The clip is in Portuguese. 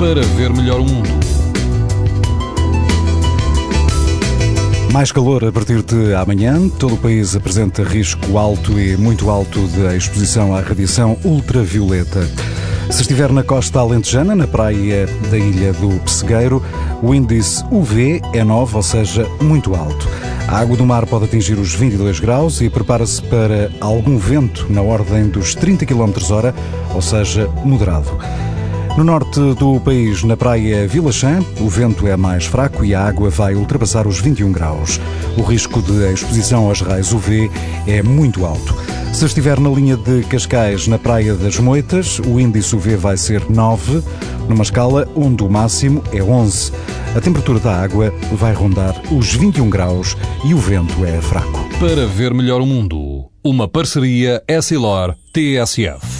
para ver melhor o mundo. Mais calor a partir de amanhã. Todo o país apresenta risco alto e muito alto de exposição à radiação ultravioleta. Se estiver na costa alentejana, na praia da Ilha do Pessegueiro, o índice UV é 9, ou seja, muito alto. A água do mar pode atingir os 22 graus e prepara-se para algum vento na ordem dos 30 km hora, ou seja, moderado. No norte do país, na praia Vila Chã, o vento é mais fraco e a água vai ultrapassar os 21 graus. O risco de exposição aos raios UV é muito alto. Se estiver na linha de Cascais, na Praia das Moitas, o índice UV vai ser 9, numa escala onde o máximo é 11. A temperatura da água vai rondar os 21 graus e o vento é fraco. Para ver melhor o mundo, uma parceria Essilor-TSF.